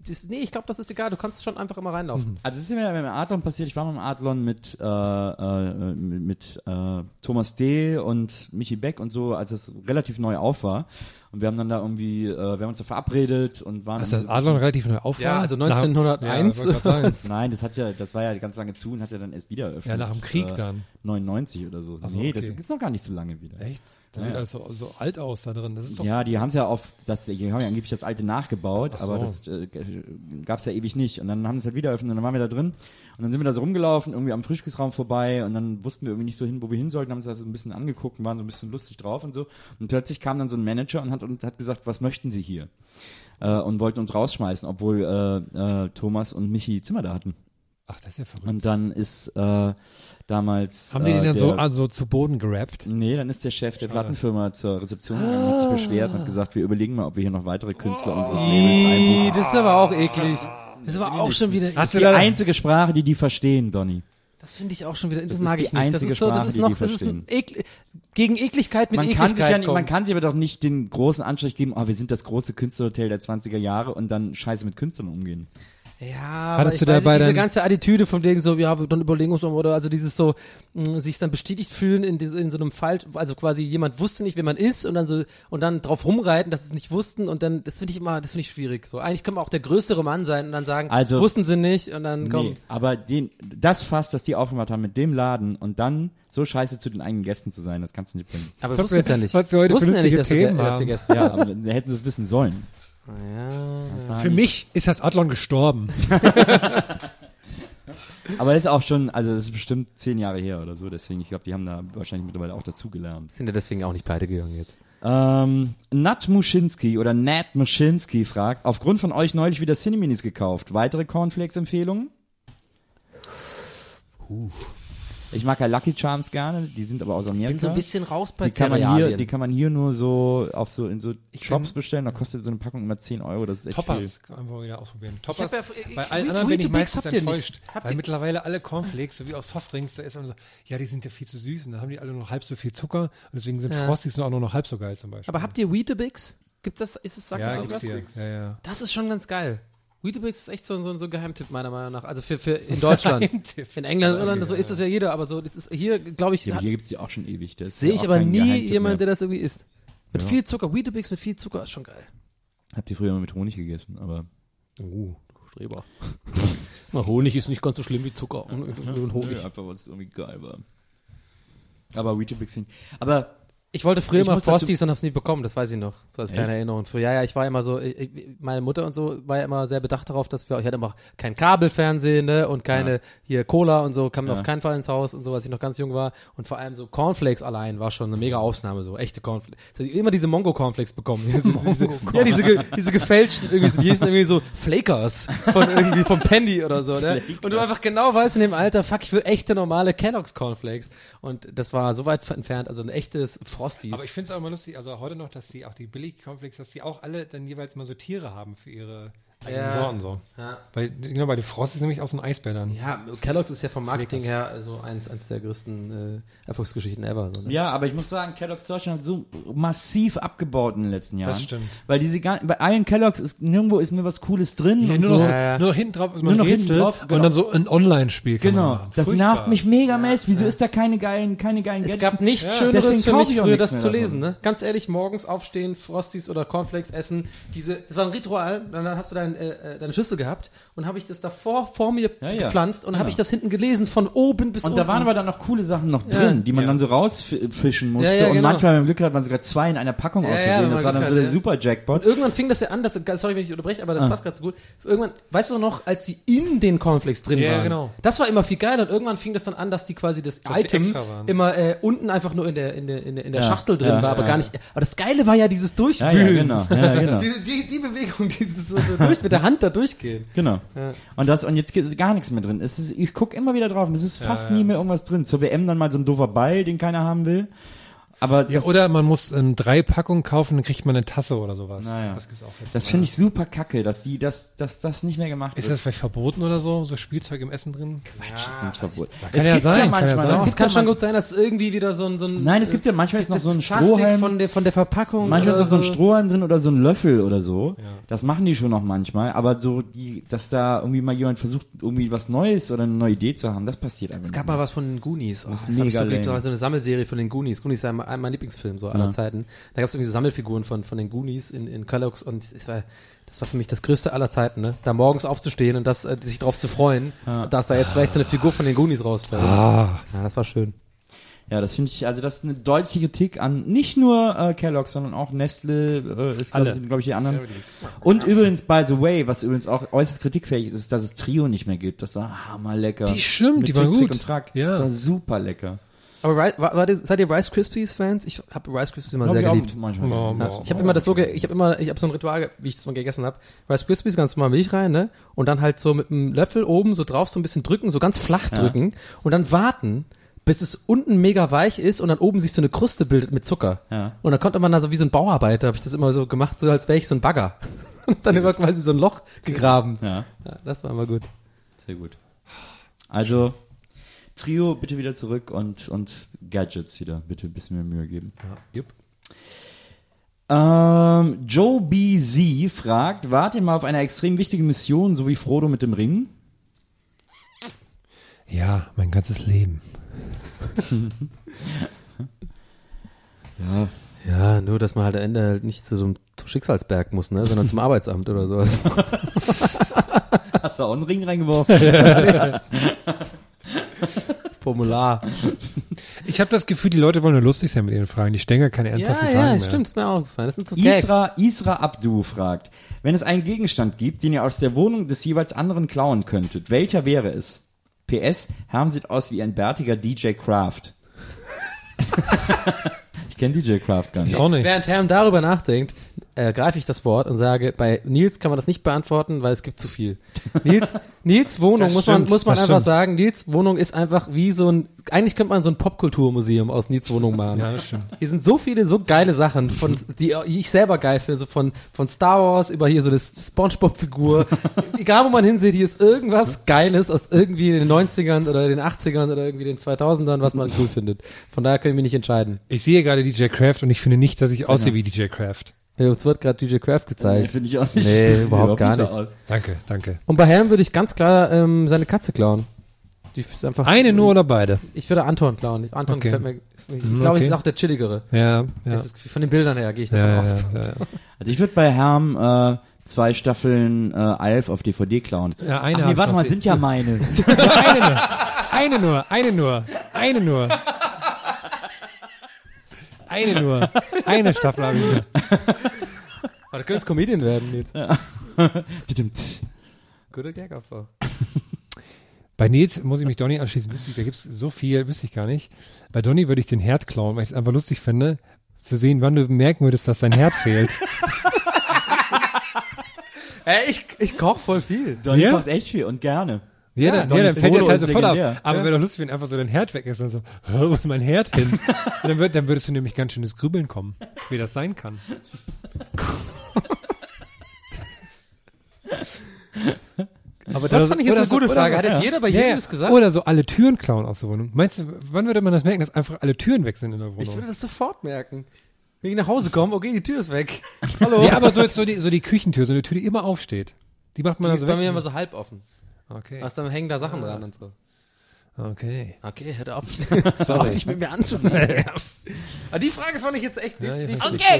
das, nee, ich glaube, das ist egal, du kannst schon einfach immer reinlaufen. Also es ist mir beim Adlon passiert, ich war mal im Adlon mit, äh, äh, mit, mit äh, Thomas D. und Michi Beck und so, als es relativ neu auf war. Und wir haben dann da irgendwie, äh, wir haben uns da verabredet und waren Ist dann das Adlon relativ neu auf? Ja, also Nach- 1901. Ja, wollte grad sagen. Nein, das hat ja, das war ja ganz lange zu und hat ja dann erst wieder eröffnet. ja, nach dem Krieg äh, dann. 99 oder so. Ach so, nee, das okay. gibt's noch gar nicht so lange wieder. Echt? Das Ja, sieht ja. alles so, so alt aus da drin. Das ist doch Ja, die haben es ja auf, das, die haben ja angeblich das alte nachgebaut, Ach so. aber das äh, gab es ja ewig nicht. Und dann haben sie es halt wieder eröffnet und dann waren wir da drin. Und dann sind wir da so rumgelaufen, irgendwie am Frühstücksraum vorbei und dann wussten wir irgendwie nicht so hin, wo wir hin sollten, haben uns das so ein bisschen angeguckt und waren so ein bisschen lustig drauf und so. Und plötzlich kam dann so ein Manager und hat, und hat gesagt, was möchten Sie hier? Äh, und wollten uns rausschmeißen, obwohl äh, äh, Thomas und Michi Zimmer da hatten. Ach, das ist ja verrückt. Und dann ist äh, damals. Haben die äh, den dann der, so also zu Boden gerappt? Nee, dann ist der Chef der Schade. Plattenfirma zur Rezeption gegangen, hat sich beschwert und hat gesagt, wir überlegen mal, ob wir hier noch weitere Künstler unseres Labels Ih, einbuchen. das ist aber auch eklig. Das ist aber auch schon wieder, Das ist die einzige Sprache, die die verstehen, Donny. das finde ich auch schon wieder, das, Das mag ich nicht. Das ist so, das Sprache, ist noch, das ist ein. Ekl gegen Ekligkeit mit Man kann, sich Ekligkeit ja, nicht- kommen. man kann sich aber doch nicht den großen Anstrich geben, oh, wir sind das große Künstlerhotel der 20er Jahre und dann scheiße mit Künstlern umgehen. Ja, Hattest aber du ich weiß dabei nicht, diese dann- ganze Attitüde von wegen so, ja, dann überlegen wir uns oder also dieses so, mh, sich dann bestätigt fühlen in, diese, in so einem Fall, also quasi jemand wusste nicht, wer man ist und dann so, und dann drauf rumreiten, dass sie es nicht wussten und dann, das finde ich immer, das finde ich schwierig. So, eigentlich können wir auch der größere Mann sein und dann sagen, Also- wussten sie nicht und dann komm. Nee, aber den, das Fass, das die aufgemacht haben mit dem Laden und dann so scheiße zu den eigenen Gästen zu sein, das kannst du nicht bringen. Aber wir- es ja nicht. was wir heute wussten ja nicht, dass, du, Themen dass die haben. Gäste Ja, aber hätten sie es wissen sollen. Ja, Für mich ist das Adlon gestorben. Aber das ist auch schon, also das ist bestimmt zehn Jahre her oder so, deswegen, ich glaube, die haben da wahrscheinlich mittlerweile auch dazugelernt. sind ja deswegen auch nicht pleite gegangen jetzt. Ähm, Nat Muschinski oder Nat Muschinski fragt, aufgrund von euch neulich wieder Cineminis gekauft. Weitere Cornflakes-Empfehlungen? Ich mag ja Lucky Charms gerne, die sind aber aus Amerika. Bin so ein bisschen raus bei die kann, man hier, die kann man hier nur so auf so in so Shops bestellen, da kostet so eine Packung immer 10 Euro, das ist echt Toppers, einfach wieder ausprobieren. Toppers, ja- bei äh, allen anderen bin ich Weetabix meistens habt ihr nicht. enttäuscht. Habt Weil ihr- mittlerweile alle Cornflakes, sowie auch Softdrinks, da ist man so, ja, die sind ja viel zu süß und dann haben die alle noch halb so viel Zucker und deswegen sind Ja. Frosties auch nur noch halb so geil zum Beispiel. Aber habt ihr Weetabix? Gibt das, ist es, sagt ja, das gibt's irgendwas? hier. Ja, ja. Das ist schon ganz geil. Weetabix ist echt so, so, so ein Geheimtipp meiner Meinung nach. Also für, für in Deutschland. Geheimtipp. in England, Ja, Irland, so ja. ist das ja jeder, aber so, das ist hier, glaube ich, Ja, hier gibt's die auch schon ewig. Sehe ja ich aber nie Geheimtipp jemand, mehr. der das irgendwie isst. Mit Ja. viel Zucker. Weetabix mit viel Zucker ist schon geil. Habt ihr früher immer mit Honig gegessen, aber Oh, Streber. Na, Honig ist nicht ganz so schlimm wie Zucker und, und Honig. einfach weil es irgendwie geil war. Aber Weetabix nicht. Aber Ich wollte früher Ich mal Frosties und hab's nie bekommen, das weiß ich noch. So als kleine Erinnerung. Früher, ja, ja, ich war immer so, ich, meine Mutter und so war ja immer sehr bedacht darauf, dass wir, ich hatte immer kein Kabelfernsehen, ne, und keine, hier Cola und so, kam Ja. auf keinen Fall ins Haus und so, als ich noch ganz jung war. Und vor allem so Cornflakes allein war schon eine mega Ausnahme, so echte Cornflakes. Ich immer diese Mongo-Cornflakes bekommen. Diese, diese, ja, diese, ge, diese gefälschten, irgendwie so, die hießen irgendwie so Flakers von irgendwie, vom Pendy oder so, ne. Und du einfach genau weißt in dem Alter, fuck, ich will echte normale Kellogg's Cornflakes. Und das war so weit entfernt, also ein echtes Frosties. Aber ich finde es auch immer lustig, also heute noch, dass die auch die Billig-Cornflakes, dass die auch alle dann jeweils mal so Tiere haben für ihre eigenen Ja. Sorten so. Ja. Bei, genau, bei den Frost ist nämlich auch so ein Eisbär dann. Ja, Kellogg's ist ja vom Marketing her so eins, eins der größten äh, Erfolgsgeschichten ever. So, ne? Ja, aber ich muss sagen, Kellogg's Deutschland hat so massiv abgebaut in den letzten Jahren. Das stimmt. Weil diese bei allen Kellogg's ist nirgendwo ist mir was Cooles drin. und nur, noch so. so, Ja, ja. nur noch hinten drauf ist Nur man hinten Rätsel drauf, genau. und dann so ein Online-Spiel Genau, das Furchtbar. nervt mich mega mäßig. Wieso ist da keine geilen, keine geilen Es Gadgets? gab nichts Ja. Schöneres Deswegen für mich früher, das zu lesen. Ne? Ganz ehrlich, morgens aufstehen, Frosties oder Cornflakes essen. Diese, das war ein Ritual. Dann hast du dein, äh, äh, deine Schüssel gehabt und habe ich das davor vor mir Ja, ja. gepflanzt und habe Ja. ich das hinten gelesen von oben bis Und unten. da waren aber dann noch coole Sachen noch Ja. drin, die man Ja. dann so rausfischen musste. Ja, ja, und genau. manchmal, wenn man Glück hat, man sogar zwei in einer Packung Ja, ausgesehen. ja, wenn das war dann so der ja. super Jackpot. Und irgendwann fing das ja an, das, sorry, wenn ich unterbreche, aber das Ah. passt gerade so gut. Irgendwann, weißt du noch, als die in den Cornflakes drin Ja, waren? genau. Das war immer viel geiler und irgendwann fing das dann an, dass die quasi das Dass Item waren. immer äh, unten einfach nur in der, in der, in der, in der Ja, Schachtel drin ja, war, aber ja. gar nicht. Aber das Geile war ja dieses ja, Durchwühlen. ja, genau. Ja, genau. Die, die, die Bewegung, dieses so durch, mit der Hand da durchgehen. Genau. Und das und jetzt ist gar nichts mehr drin. Ist, ich gucke immer wieder drauf und es ist fast nie mehr irgendwas drin. Zur WM dann mal so ein doofer Ball, den keiner haben will. Aber Ja, das, oder man muss ähm, drei Packungen kaufen, dann kriegt man eine Tasse oder sowas. Naja. Das gibt's auch jetzt. das finde ich super kacke, dass die dass, dass das nicht mehr gemacht Ist wird. das vielleicht verboten oder so? So Spielzeug im Essen drin? Quatsch, ist nicht verboten. kann ja gibt's sein, kann ja manchmal. sein. das Das gibt's kann ja schon gut sein, dass irgendwie wieder so ein, so ein Nein, es gibt ja manchmal ist noch das so ein Strohhalm. von der, von der Verpackung. Manchmal ist da so ein Strohhalm drin oder so ein Löffel oder so. Das machen die schon noch manchmal. Aber so, die, dass da irgendwie mal jemand versucht, irgendwie was Neues oder eine neue Idee zu haben, das passiert einfach Es gab mal was von den Goonies. Oh, Das ist das ich mega so so eine Sammelserie von den Goonies. Goonies ist ja mein, mein Lieblingsfilm so aller Zeiten. Da gab es irgendwie so Sammelfiguren von, von den Goonies in, in Kellogg's und es war, das war für mich das Größte aller Zeiten, ne? Da morgens aufzustehen und das, äh, sich drauf zu freuen, dass da jetzt vielleicht so eine Figur von den Goonies rausfällt. Ah. Ja, das war schön. Ja, das finde ich, also das ist eine deutliche Kritik an nicht nur äh, Kellogg's, sondern auch Nestle, äh, ist, glaub, sind glaube ich die anderen. Und übrigens, by the way, was übrigens auch äußerst kritikfähig ist, ist, dass es Trio nicht mehr gibt. Das war hammerlecker. Die stimmt, Mit die waren Trick, Trick gut. Und Track. Ja. Das war super lecker. Aber war, war, seid ihr Rice Krispies Fans? Ich habe Rice Krispies immer sehr geliebt. Manchmal. Ja, Ja, ich habe immer das so, ge ich habe immer, ich habe so ein Ritual, wie ich das mal gegessen habe. Rice Krispies ganz normal Milch rein, ne? Und dann halt so mit einem Löffel oben so drauf so ein bisschen drücken, so ganz flach drücken und dann warten, bis es unten mega weich ist und dann oben sich so eine Kruste bildet mit Zucker. Ja. Und dann konnte man da so wie so ein Bauarbeiter, habe ich das immer so gemacht, so als wäre ich so ein Bagger. Und dann immer quasi so ein Loch gegraben. Ja, Ja, das war immer gut. sehr gut. Also, Trio bitte wieder zurück und, und Gadgets wieder. Bitte ein bisschen mehr Mühe geben. Jupp. Ähm, Joe BZ fragt, wart ihr mal auf einer extrem wichtigen Mission, so wie Frodo mit dem Ring? Ja, mein ganzes Leben. Ja, Ja, nur, dass man halt am Ende halt nicht zu so einem zum Schicksalsberg muss, ne, sondern zum Arbeitsamt oder sowas. Hast du auch einen Ring reingeworfen? Formular. Ich habe das Gefühl, die Leute wollen nur lustig sein mit ihren Fragen. Die stellen gar keine Ja, ernsthaften Fragen ja, mehr. stimmt, ist mir auch gefallen. Das sind so Gags. Isra, Isra Abdu fragt, wenn es einen Gegenstand gibt, den ihr aus der Wohnung des jeweils anderen klauen könntet, welcher wäre es? PS, Herm sieht aus wie ein bärtiger DJ Kraft. ich kenne DJ Kraft gar nicht. Ich auch nicht. Während Herm darüber nachdenkt, ergreife ich das Wort und sage, bei Nils kann man das nicht beantworten, weil es gibt zu viel. Nils, Nils Wohnung muss man, stimmt, muss man einfach stimmt. sagen, Nils Wohnung ist einfach wie so ein, eigentlich könnte man so ein Popkulturmuseum aus Nils Wohnung machen. Ja, das stimmt. Hier sind so viele so geile Sachen, von, die ich selber geil finde, so von, von Star Wars über hier so eine Spongebob-Figur. Egal wo man hinsieht, hier ist irgendwas Geiles aus irgendwie den 90ern oder den 80ern oder irgendwie den 2000ern, was man cool findet. Von daher können wir nicht entscheiden. Ich sehe gerade DJ Kraft und ich finde nicht, dass ich aussehe wie DJ Kraft. Ja, uns wird gerade DJ Kraft Nee, gezeigt. finde ich auch nicht. Nee, überhaupt gar so nicht. aus. Danke, danke. Und bei Herrn würde ich ganz klar ähm, seine Katze klauen. Die ist einfach, Eine nur oder beide? Ich würde Anton klauen. Anton Okay. gefällt mir. Ich glaube, okay. ist auch der chilligere. Ja, ja. Das ist, von den Bildern her gehe ich davon Ja, aus. ja, ja, ja. Also ich würde bei Herm äh, zwei Staffeln äh, Alf auf DVD klauen. Ja, eine Ach nee, warte mal, sind ja meine. Eine nur, eine nur, eine nur, eine nur. Eine nur. Eine Staffel habe ich nur. Aber du könntest Comedian werden jetzt. Tütümt. Guter Gagaufbau. Bei Nils muss ich mich Donny anschließen. Da gibt's so viel, wüsste ich gar nicht. Bei Donny würde ich den Herd klauen, weil ich es einfach lustig fände, zu sehen, wann du merken würdest, dass dein Herd fehlt. Ey, ich, ich koch voll viel. Donny Ja? kocht echt viel und gerne. Ja, dann, ja, dann fällt dir das halt sofort auf. legendär. Aber wäre doch lustig, wenn einfach so dein Herd weg ist und so, "Hä, wo ist mein Herd hin? dann, würd, dann würdest du nämlich ganz schönes Grübeln kommen, wie das sein kann. Aber das fand ich jetzt eine so- gute Frage. so- Hat jetzt ja. jeder bei Ja, jedem ja. das gesagt? Oder so alle Türen klauen aus der Wohnung. Meinst du, wann würde man das merken, dass einfach alle Türen weg sind in der ich Wohnung? würde das sofort merken. Wenn ich nach Hause komme, okay, die Tür ist weg. Hallo. Ja, aber so, jetzt so, die, so die Küchentür, so eine Tür, die immer aufsteht. Die macht man die also ist bei weg. mir immer so halb offen. Okay. Also dann hängen da Sachen dran und so. Okay. Okay, hör auf, hör auf dich mit mir anzubieten. Aber die Frage fand ich jetzt echt Ja, die, ja, die fand fand ich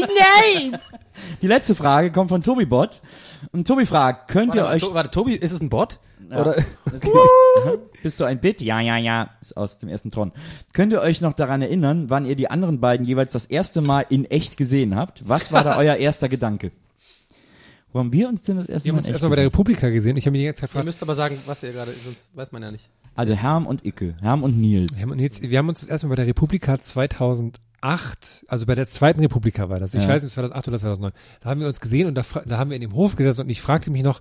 ich gut. Die letzte Frage kommt von Tobi Bot. Und Tobi fragt, könnt Warte, ihr euch... Warte, Tobi, ist es ein Bot? Ja. Oder? Bist du ein Bit? Ja, ja, ja. Ist aus dem ersten Tron. Könnt ihr euch noch daran erinnern, wann ihr die anderen beiden jeweils das erste Mal in echt gesehen habt? Was war da euer erster Gedanke? Wo haben wir uns denn das erste Wir haben Mal uns in echt erstmal bei der? Republika gesehen. Ich habe mich die ganze Zeit Ihr gefragt, müsst aber sagen, was ihr gerade, sonst weiß man ja nicht. Also Herm und Icke. Herm und Nils. wir haben, uns jetzt, wir haben uns erstmal bei der Republika 2008, also bei der zweiten Republika war das. Ich Ja. weiß nicht, 2008 oder 2009. Da haben wir uns gesehen und da, da haben wir in dem Hof gesessen und ich fragte mich noch,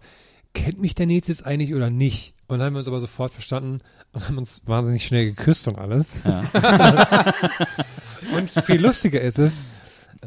kennt mich der Nils jetzt eigentlich oder nicht? Und dann haben wir uns aber sofort verstanden und haben uns wahnsinnig schnell geküsst und alles. und viel lustiger ist es,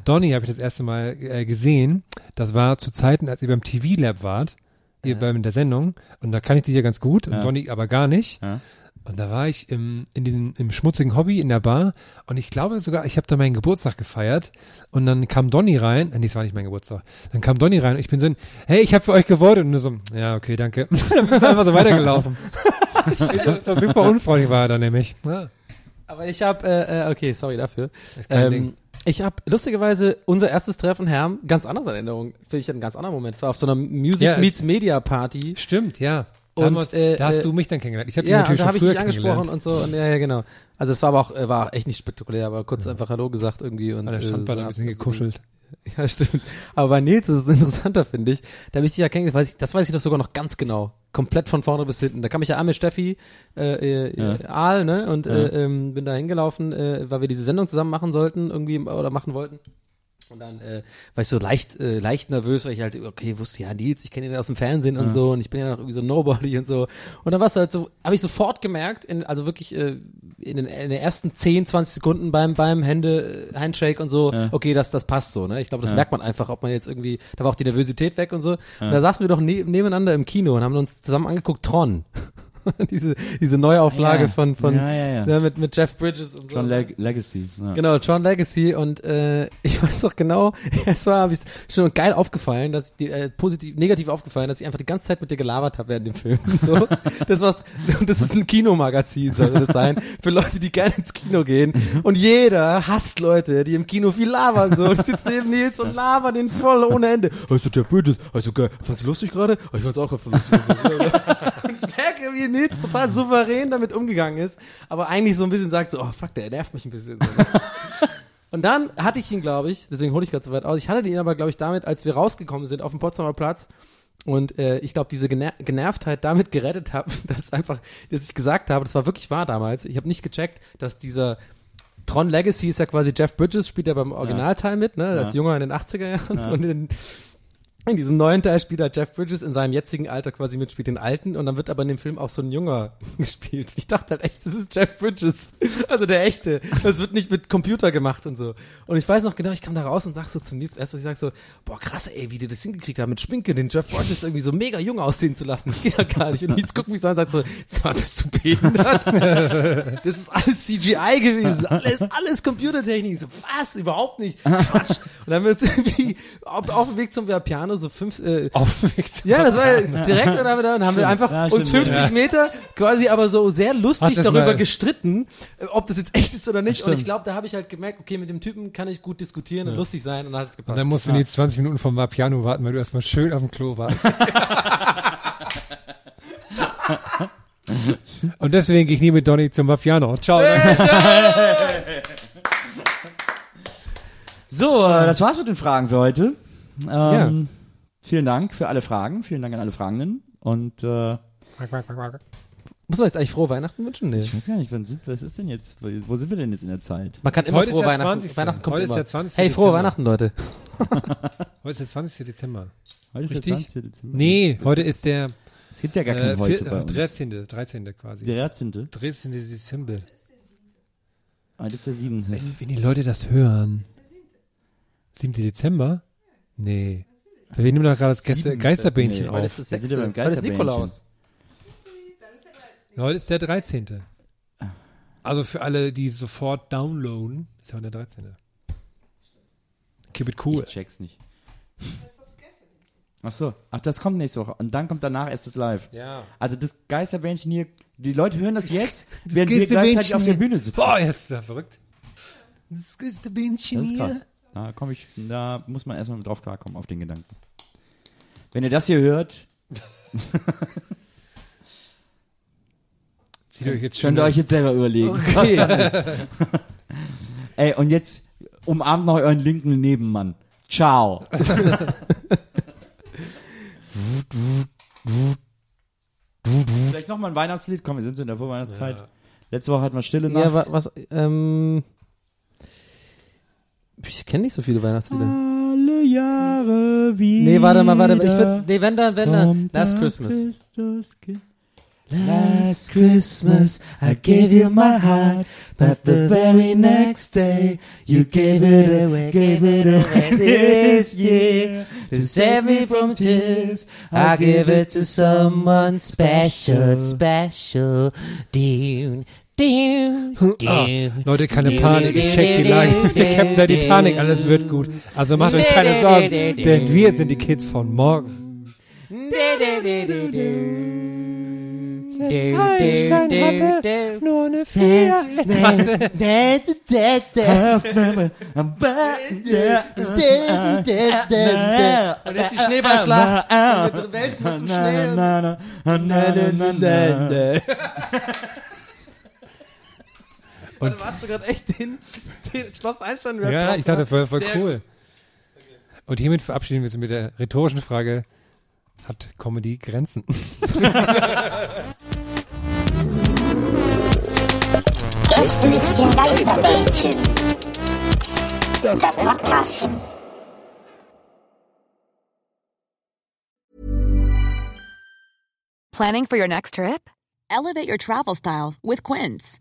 Donny habe ich das erste Mal äh, gesehen. Das war zu Zeiten, als ihr beim TV Lab wart, ihr beim der Sendung. Und da kann ich dich ja ganz gut und Ja. Donny aber gar nicht. Ja. Und da war ich im, in diesem im schmutzigen Hobby in der Bar und ich glaube sogar, ich habe da meinen Geburtstag gefeiert und dann kam Donny rein, äh, nee, das war nicht mein Geburtstag, dann kam Donny rein und ich bin so, ein, hey, ich habe für euch gewotet und nur so, ja, okay, danke. dann bist du einfach so weitergelaufen. das war super unfreundlich war er dann nämlich. Ja, Aber ich habe, äh, äh, okay, sorry dafür. ist kein Ding. Ich habe lustigerweise unser erstes Treffen, Herm, ganz anders in Erinnerung. Finde ich einen ganz anderen Moment. Es war auf so einer Music Ja, Meets Media Party. Stimmt, ja. Da, Und, uns, äh, da hast äh, du mich dann kennengelernt. Ich habe dich Ja, natürlich da habe ich dich angesprochen und so. Und ja, ja, genau. Also es war aber auch, äh, war echt nicht spektakulär, aber kurz einfach Hallo gesagt irgendwie. Und, äh, Strandbad so ein bisschen gekuschelt. Ja, stimmt. Aber bei Nils ist es interessanter, finde ich. Da habe ich dich ja kennengelernt, das weiß ich doch sogar noch ganz genau. Komplett von vorne bis hinten. Da kam ich ja an mit Steffi, äh, äh, Ja. Aal, ne? Und Ja. äh, ähm, bin da hingelaufen, äh, weil wir diese Sendung zusammen machen sollten, irgendwie oder machen wollten. Und dann äh, war ich so leicht, äh, leicht nervös, weil ich halt, okay, wusste ja Nils, ich kenne ihn aus dem Fernsehen und so und ich bin ja noch irgendwie so Nobody und so. Und dann warst du halt so, habe ich sofort gemerkt, in, also wirklich äh, in, den, in den ersten 10, 20 Sekunden beim beim Hände äh, Handshake und so, Ja. okay, das das passt so, ne? Ich glaube, das Ja. merkt man einfach, ob man jetzt irgendwie, da war auch die Nervosität weg und so. Und da saßen wir doch ne nebeneinander im Kino und haben uns zusammen angeguckt Tron. diese diese Neuauflage Ja. von von Ja, ja, ja. ne, mit mit Jeff Bridges und so. John Leg Legacy. Ja. Genau, Tron Legacy und äh, ich weiß doch genau, es war ich schon geil aufgefallen, dass die äh, positiv negativ aufgefallen, dass ich einfach die ganze Zeit mit dir gelabert habe während dem Film. So, das was und das ist ein Kinomagazin soll das sein für Leute, die gerne ins Kino gehen und jeder hasst Leute, die im Kino viel labern so. Und ich sitze neben Nils und laber den voll ohne Ende. Weißt du Jeff Bridges? Also geil, fandst du lustig gerade? Ich fand's auch voll lustig. Ich merke, wie Nils total souverän damit umgegangen ist, aber eigentlich so ein bisschen sagt so, oh fuck, der nervt mich ein bisschen. Und dann hatte ich ihn, glaube ich, deswegen hole ich gerade so weit aus, ich hatte ihn aber, glaube ich, damit, als wir rausgekommen sind auf dem Potsdamer Platz und äh, ich glaube, diese Gener Genervtheit damit gerettet habe, dass einfach, dass ich gesagt habe, das war wirklich wahr damals, ich habe nicht gecheckt, dass dieser Tron Legacy ist ja quasi Jeff Bridges, spielt ja beim Originalteil mit, ne, als Ja. Junger in den 80er Jahren und in, in diesem neuen Teil spielt er Jeff Bridges in seinem jetzigen Alter quasi mit, spielt den alten und dann wird aber in dem Film auch so ein Junger gespielt. Ich dachte halt echt, das ist Jeff Bridges. Also der echte. Das wird nicht mit Computer gemacht und so. Und ich weiß noch genau, ich kam da raus und sag so zum Nils, erst was ich sag so, boah krass ey, wie die das hingekriegt haben mit Schminke, den Jeff Bridges irgendwie so mega jung aussehen zu lassen. Das geht halt gar nicht. Und Nils guckt mich so an und sagt so, sag mal, bist du behindert? Das ist alles CGI gewesen. Alles, alles Computertechnik. So, was? Überhaupt nicht. Quatsch. Und dann haben wir uns irgendwie auf, auf dem Weg zum Piano Jahre, so fünf, äh, Auf dem Weg zum ja, das war ja direkt, und dann haben wir, dann haben wir einfach Ja, uns stimmt, 50 Meter quasi aber so sehr lustig darüber mal- gestritten, ob das jetzt echt ist oder nicht. Und Stimmt. ich glaube, da habe ich halt gemerkt, okay, mit dem Typen kann ich gut diskutieren und lustig sein und dann hat es Und gepasst. dann musst du die 20 Minuten vom Mapiano warten, weil du erstmal schön auf dem Klo warst. Und deswegen gehe ich nie mit Donny zum Mapiano. Ciao. So, äh, das war's mit den Fragen für heute. Ähm, Ja. Vielen Dank für alle Fragen. Vielen Dank an alle Fragenden. Und äh, Muss man jetzt eigentlich frohe Weihnachten wünschen? Nee. ich weiß gar nicht, wann sind, was ist denn jetzt? Wo sind wir denn jetzt in der Zeit? Man kann immer Heute ist frohe der Weihnachten. 20. Weihnachten kommt Heute ist immer. der 20. Hey, frohe Dezember. Weihnachten, Leute. Heute ist der 20. Dezember. Heute ist Richtig? der 20. Dezember. Nee, heute ist der Es gibt ja gar keinen äh, heute vier, bei uns. 13. 13. quasi. Der 13. 13. Dezember. Heute ist der 7. Wenn, wenn die Leute das hören. 7. Dezember? Nee. Wir nehmen doch gerade das Geister. Geisterbähnchen Nee, auf. Heute ist das sechste. Heute ist Geisterbähnchen. Nikolaus. Heute ist der 13. Also für alle, die sofort downloaden, ist ja der 13. Keep it cool. Ich check's nicht. Ach so. Ach, das kommt nächste Woche. Und dann kommt danach erst das Live. Ja. Also das Geisterbändchen hier, die Leute hören das jetzt, während wir gleichzeitig auf der Bühne sitzen. Boah, jetzt ist der verrückt. Das Geisterbähnchen Das ist krass. Da komm ich, da muss man erstmal drauf klarkommen, auf den Gedanken. Wenn ihr das hier hört, Zieht euch jetzt schon könnt ihr euch jetzt selber überlegen. Ey, und jetzt umarmt noch euren linken Nebenmann. Ciao. Vielleicht noch mal ein Weihnachtslied. Komm, wir sind so in der Vorweihnachtszeit. Letzte Woche hatten wir Stille Nacht. Ja, wa- was, ähm, ich kenne nicht so viele Weihnachtslieder. Alle Jahre wieder. Nee, warte mal, warte mal. Ich würd, nee, wenn dann, wenn dann. Last Christmas. Last Christmas I gave you my heart, but the very next day you gave it away, gave it away this year to save me from tears. I give it to someone special, special. Dune, Ah. Leute, keine Panik, ich check die Lage. Der Captain der Titanic, alles wird gut. Also macht euch keine Sorgen, denn wir sind die Kids von morgen. Einstein hatte nur eine Vier. Und jetzt die Schneeballschlacht. Und wir wälzen uns im Schnee. Und Und hast du gerade echt den, den Schloss Einstein ja, drauf ich dachte, voll, voll cool. Und hiermit verabschieden wir uns mit der rhetorischen Frage, hat Comedy Grenzen? Gästelistchen Geisterbällchen. Das Podcastchen. Planning for your next trip? Elevate your travel style with Quince.